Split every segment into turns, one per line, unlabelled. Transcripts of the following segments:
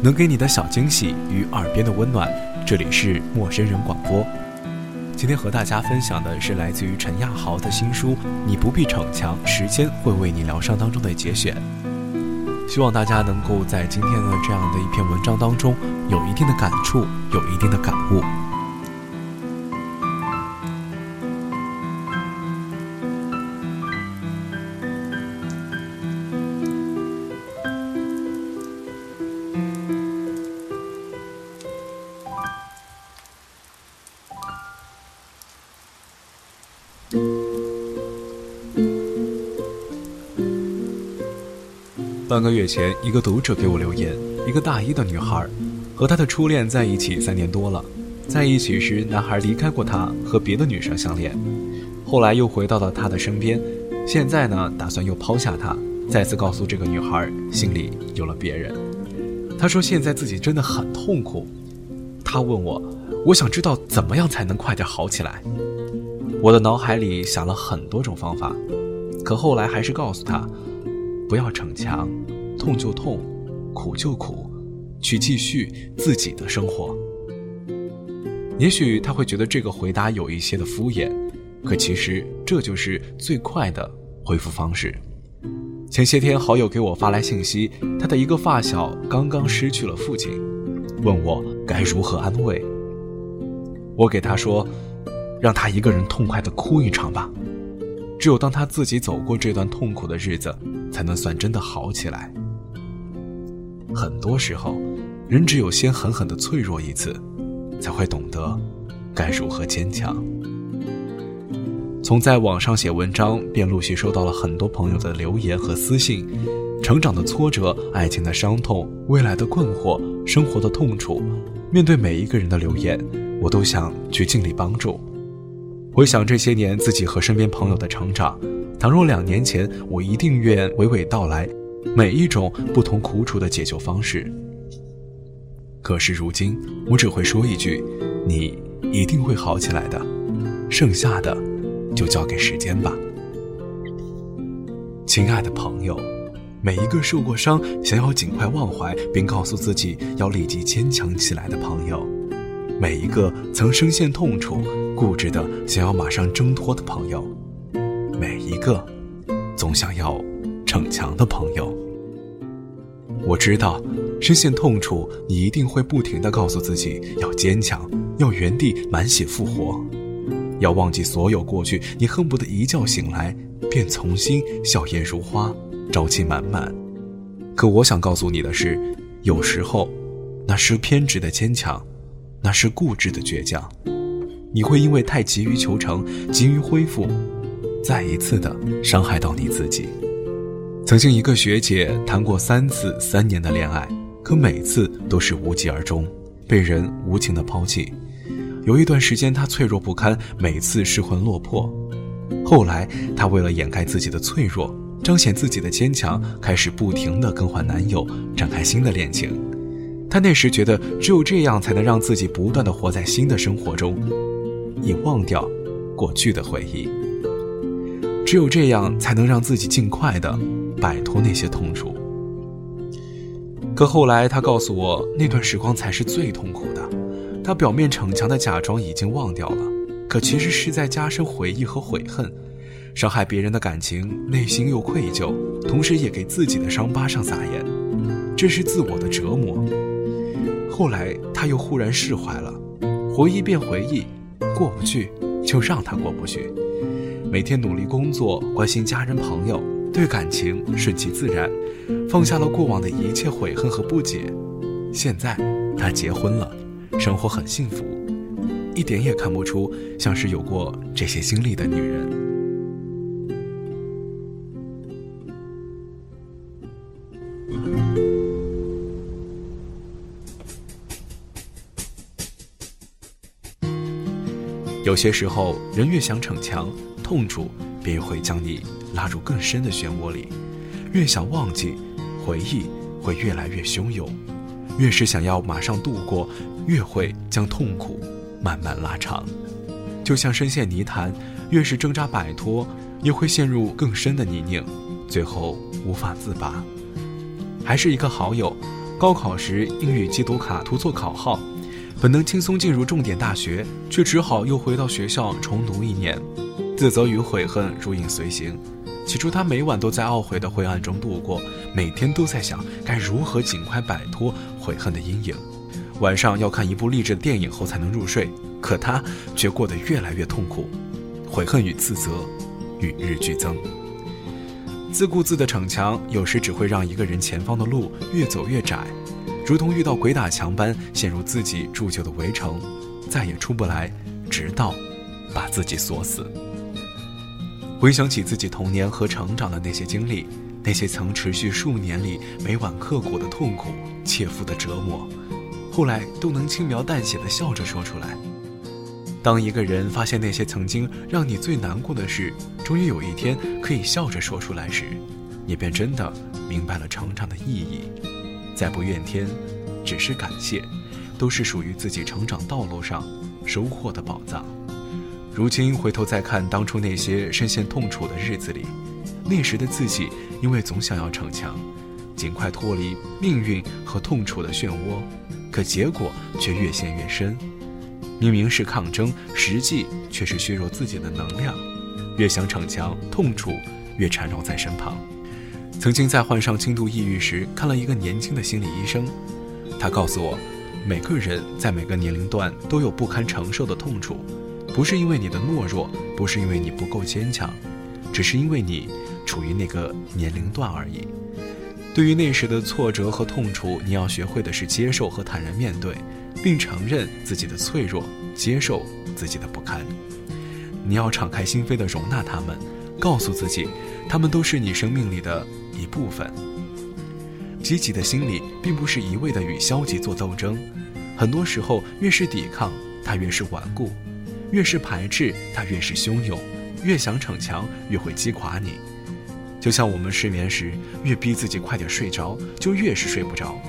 能给你的小惊喜与耳边的温暖。这里是陌生人广播。今天和大家分享的是来自于陈亚豪的新书《你不必逞强，时间会为你疗伤》当中的节选。希望大家能够在今天的这样的一篇文章当中有一定的感触，有一定的感悟。半个月前，一个读者给我留言：一个大一的女孩，和她的初恋在一起三年多了。在一起时，男孩离开过她，和别的女生相恋，后来又回到了她的身边。现在呢，打算又抛下她，再次告诉这个女孩，心里有了别人。她说现在自己真的很痛苦。她问我，我想知道怎么样才能快点好起来。我的脑海里想了很多种方法，可后来还是告诉她。不要逞强，痛就痛，苦就苦，去继续自己的生活。也许他会觉得这个回答有一些的敷衍，可其实这就是最快的回复方式。前些天好友给我发来信息，他的一个发小刚刚失去了父亲，问我该如何安慰。我给他说，让他一个人痛快的哭一场吧。只有当他自己走过这段痛苦的日子，才能算真的好起来。很多时候，人只有先狠狠的脆弱一次，才会懂得该如何坚强。从在网上写文章，便陆续收到了很多朋友的留言和私信，成长的挫折、爱情的伤痛、未来的困惑、生活的痛楚，面对每一个人的留言，我都想去尽力帮助。回想这些年自己和身边朋友的成长，倘若两年前我一定愿娓娓道来每一种不同苦楚的解救方式。可是如今，我只会说一句：“你一定会好起来的。”剩下的，就交给时间吧。亲爱的朋友，每一个受过伤、想要尽快忘怀并告诉自己要立即坚强起来的朋友，每一个曾深陷痛楚。固执的想要马上挣脱的朋友，每一个总想要逞强的朋友。我知道，深陷痛楚，你一定会不停的告诉自己要坚强，要原地满血复活，要忘记所有过去。你恨不得一觉醒来便重新笑颜如花，朝气满满。可我想告诉你的是，有时候，那是偏执的坚强，那是固执的倔强。你会因为太急于求成、急于恢复，再一次的伤害到你自己。曾经一个学姐谈过三次三年的恋爱，可每次都是无疾而终，被人无情的抛弃。有一段时间她脆弱不堪，每次失魂落魄。后来她为了掩盖自己的脆弱，彰显自己的坚强，开始不停的更换男友，展开新的恋情。她那时觉得只有这样才能让自己不断的活在新的生活中。以忘掉过去的回忆，只有这样才能让自己尽快的摆脱那些痛楚。可后来他告诉我，那段时光才是最痛苦的。他表面逞强的假装已经忘掉了，可其实是在加深回忆和悔恨，伤害别人的感情，内心又愧疚，同时也给自己的伤疤上撒盐，这是自我的折磨。后来他又忽然释怀了，回忆变回忆。过不去，就让他过不去。每天努力工作，关心家人朋友，对感情顺其自然，放下了过往的一切悔恨和不解。现在他结婚了，生活很幸福，一点也看不出像是有过这些经历的女人。些时候，人越想逞强，痛楚便会将你拉入更深的漩涡里；越想忘记，回忆会越来越汹涌；越是想要马上度过，越会将痛苦慢慢拉长。就像深陷泥潭，越是挣扎摆脱，也会陷入更深的泥泞，最后无法自拔。还是一个好友，高考时英语机读卡涂错考号，本能轻松进入重点大学，却只好又回到学校重读一年，自责与悔恨如影随形。起初，他每晚都在懊悔的灰暗中度过，每天都在想该如何尽快摆脱悔恨的阴影。晚上要看一部励志的电影后才能入睡，可他却过得越来越痛苦，悔恨与自责与日俱增。自顾自的逞强，有时只会让一个人前方的路越走越窄，如同遇到鬼打墙般陷入自己铸就的围城，再也出不来，直到把自己锁死。回想起自己童年和成长的那些经历，那些曾持续数年里每晚刻骨的痛苦、切肤的折磨。后来都能轻描淡写的笑着说出来。当一个人发现那些曾经让你最难过的事，终于有一天可以笑着说出来时，你便真的明白了成长的意义。再不怨天，只是感谢，都是属于自己成长道路上收获的宝藏。如今回头再看当初那些深陷痛楚的日子里，那时的自己因为总想要逞强，尽快脱离命运和痛楚的漩涡。可结果却越陷越深，明明是抗争，实际却是削弱自己的能量。越想逞强，痛楚越缠绕在身旁。曾经在患上轻度抑郁时，看了一个年轻的心理医生，他告诉我，每个人在每个年龄段都有不堪承受的痛楚，不是因为你的懦弱，不是因为你不够坚强，只是因为你处于那个年龄段而已。对于那时的挫折和痛楚，你要学会的是接受和坦然面对，并承认自己的脆弱，接受自己的不堪。你要敞开心扉地容纳他们，告诉自己，他们都是你生命里的一部分。积极的心理并不是一味的与消极做斗争，很多时候越是抵抗，它越是顽固；越是排斥，它越是汹涌；越想逞强，越会击垮你。就像我们失眠时，越逼自己快点睡着，就越是睡不着。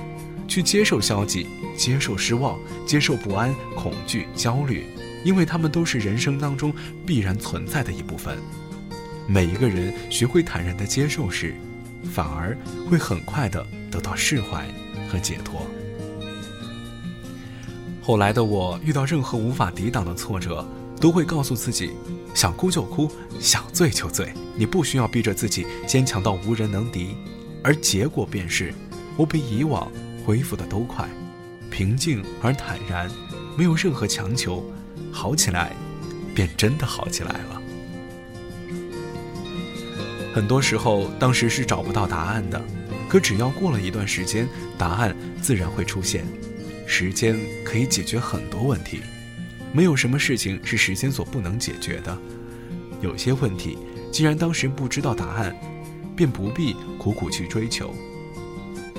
去接受消极，接受失望，接受不安、恐惧、焦虑，因为他们都是人生当中必然存在的一部分。每一个人学会坦然的接受时，反而会很快的得到释怀和解脱。后来的我遇到任何无法抵挡的挫折。都会告诉自己，想哭就哭，想醉就醉。你不需要逼着自己坚强到无人能敌，而结果便是，我比以往恢复的都快，平静而坦然，没有任何强求，好起来，便真的好起来了。很多时候，当时是找不到答案的，可只要过了一段时间，答案自然会出现。时间可以解决很多问题。没有什么事情是时间所不能解决的。有些问题，既然当时不知道答案，便不必苦苦去追求。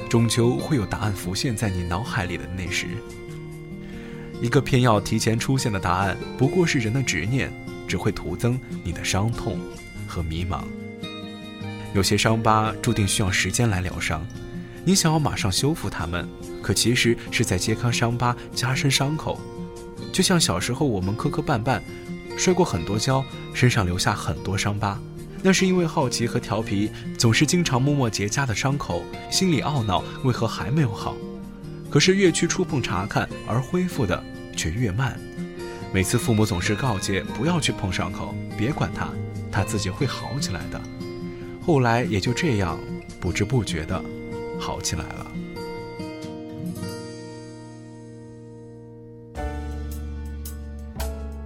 终究会有答案浮现在你脑海里的那时。一个偏要提前出现的答案，不过是人的执念，只会徒增你的伤痛和迷茫。有些伤疤注定需要时间来疗伤，你想要马上修复它们，可其实是在揭开伤疤，加深伤口。就像小时候我们磕磕绊绊，摔过很多跤，身上留下很多伤疤，那是因为好奇和调皮，总是经常摸摸结痂的伤口，心里懊恼为何还没有好。可是越去触碰查看，而恢复的却越慢。每次父母总是告诫不要去碰伤口，别管它，它自己会好起来的。后来也就这样，不知不觉的好起来了。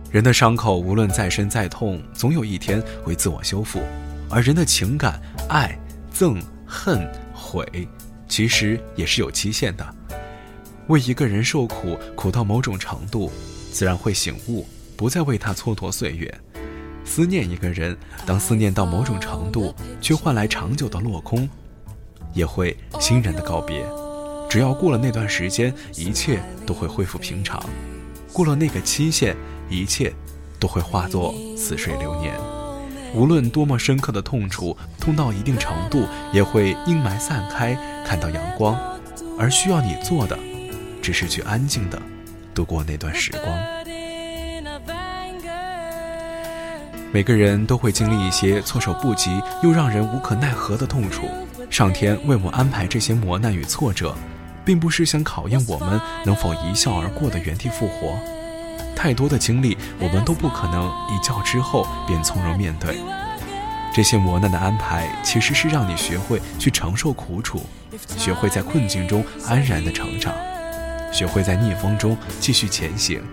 人的伤口无论再深再痛，总有一天会自我修复；而人的情感、爱、憎、恨、悔，其实也是有期限的。为一个人受苦，苦到某种程度，自然会醒悟，不再为他蹉跎岁月。思念一个人，当思念到某种程度，却换来长久的落空，也会欣然的告别。只要过了那段时间，一切都会恢复平常。过了那个期限。一切都会化作似水流年，无论多么深刻的痛楚，痛到一定程度，也会阴霾散开，看到阳光。而需要你做的，只是去安静的度过那段时光。每个人都会经历一些措手不及又让人无可奈何的痛楚，上天为我们安排这些磨难与挫折，并不是想考验我们能否一笑而过的原地复活。太多的经历，我们都不可能一觉之后便从容面对。这些磨难的安排，其实是让你学会去承受苦楚，学会在困境中安然的成长，学会在逆风中继续前行。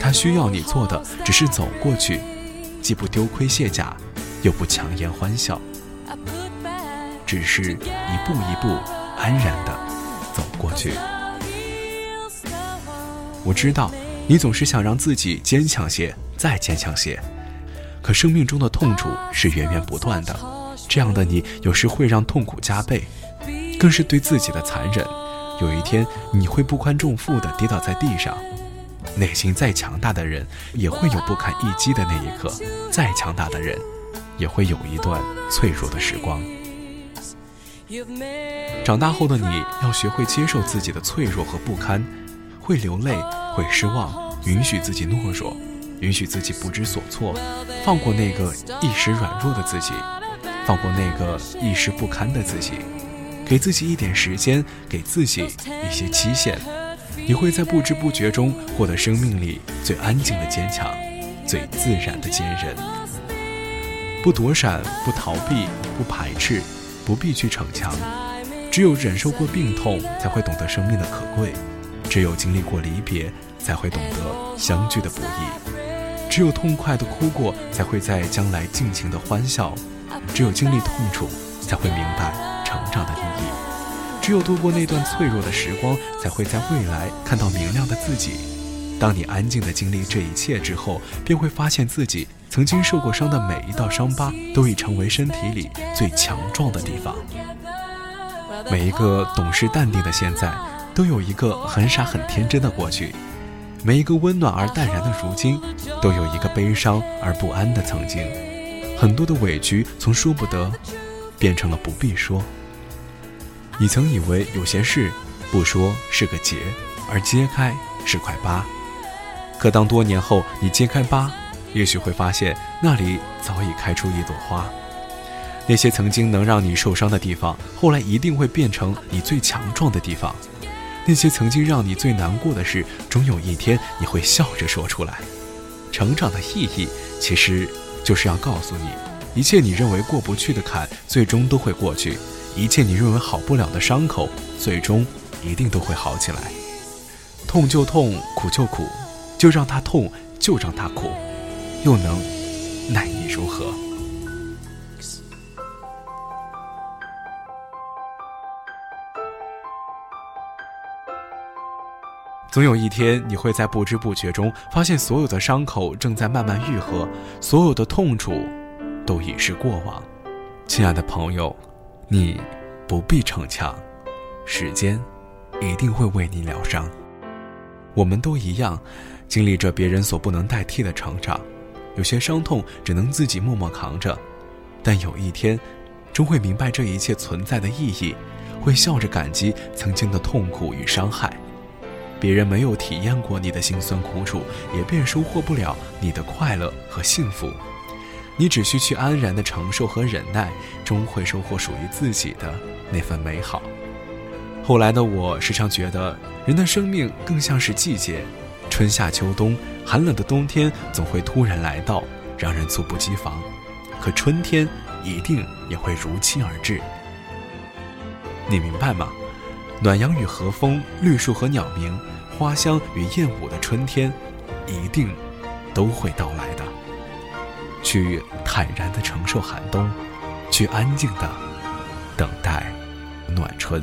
他需要你做的，只是走过去，既不丢盔卸甲，又不强颜欢笑，只是一步一步安然的走过去。我知道，你总是想让自己坚强些，再坚强些。可生命中的痛楚是源源不断的，这样的你有时会让痛苦加倍，更是对自己的残忍。有一天你会不堪重负的跌倒在地上，内心再强大的人也会有不堪一击的那一刻，再强大的人也会有一段脆弱的时光。长大后的你要学会接受自己的脆弱和不堪，会流泪，会失望，允许自己懦弱。允许自己不知所措，放过那个一时软弱的自己，放过那个一时不堪的自己，给自己一点时间，给自己一些期限，你会在不知不觉中获得生命里最安静的坚强，最自然的坚韧。不躲闪，不逃避，不排斥，不必去逞强。只有忍受过病痛，才会懂得生命的可贵；只有经历过离别，才会懂得相聚的不易。只有痛快的哭过，才会在将来尽情的欢笑；只有经历痛楚，才会明白成长的意义；只有度过那段脆弱的时光，才会在未来看到明亮的自己。当你安静的经历这一切之后，便会发现自己曾经受过伤的每一道伤疤，都已成为身体里最强壮的地方。每一个懂事淡定的现在，都有一个很傻很天真的过去。每一个温暖而淡然的如今，都有一个悲伤而不安的曾经。很多的委屈从说不得，变成了不必说。你曾以为有些事不说是个结，而揭开是块疤。可当多年后你揭开疤，也许会发现那里早已开出一朵花。那些曾经能让你受伤的地方，后来一定会变成你最强壮的地方。那些曾经让你最难过的事，终有一天你会笑着说出来。成长的意义，其实就是要告诉你，一切你认为过不去的坎，最终都会过去；一切你认为好不了的伤口，最终一定都会好起来。痛就痛，苦就苦，就让它痛，就让它苦，又能奈你如何？总有一天，你会在不知不觉中发现，所有的伤口正在慢慢愈合，所有的痛楚都已是过往。亲爱的朋友，你不必逞强，时间一定会为你疗伤。我们都一样，经历着别人所不能代替的成长，有些伤痛只能自己默默扛着，但有一天，终会明白这一切存在的意义，会笑着感激曾经的痛苦与伤害。别人没有体验过你的辛酸苦楚，也便收获不了你的快乐和幸福。你只需去安然的承受和忍耐，终会收获属于自己的那份美好。后来的我时常觉得，人的生命更像是季节，春夏秋冬，寒冷的冬天总会突然来到，让人猝不及防。可春天一定也会如期而至。你明白吗？暖阳与和风，绿树和鸟鸣，花香与燕舞的春天，一定都会到来的。去坦然的承受寒冬，去安静的等待暖春。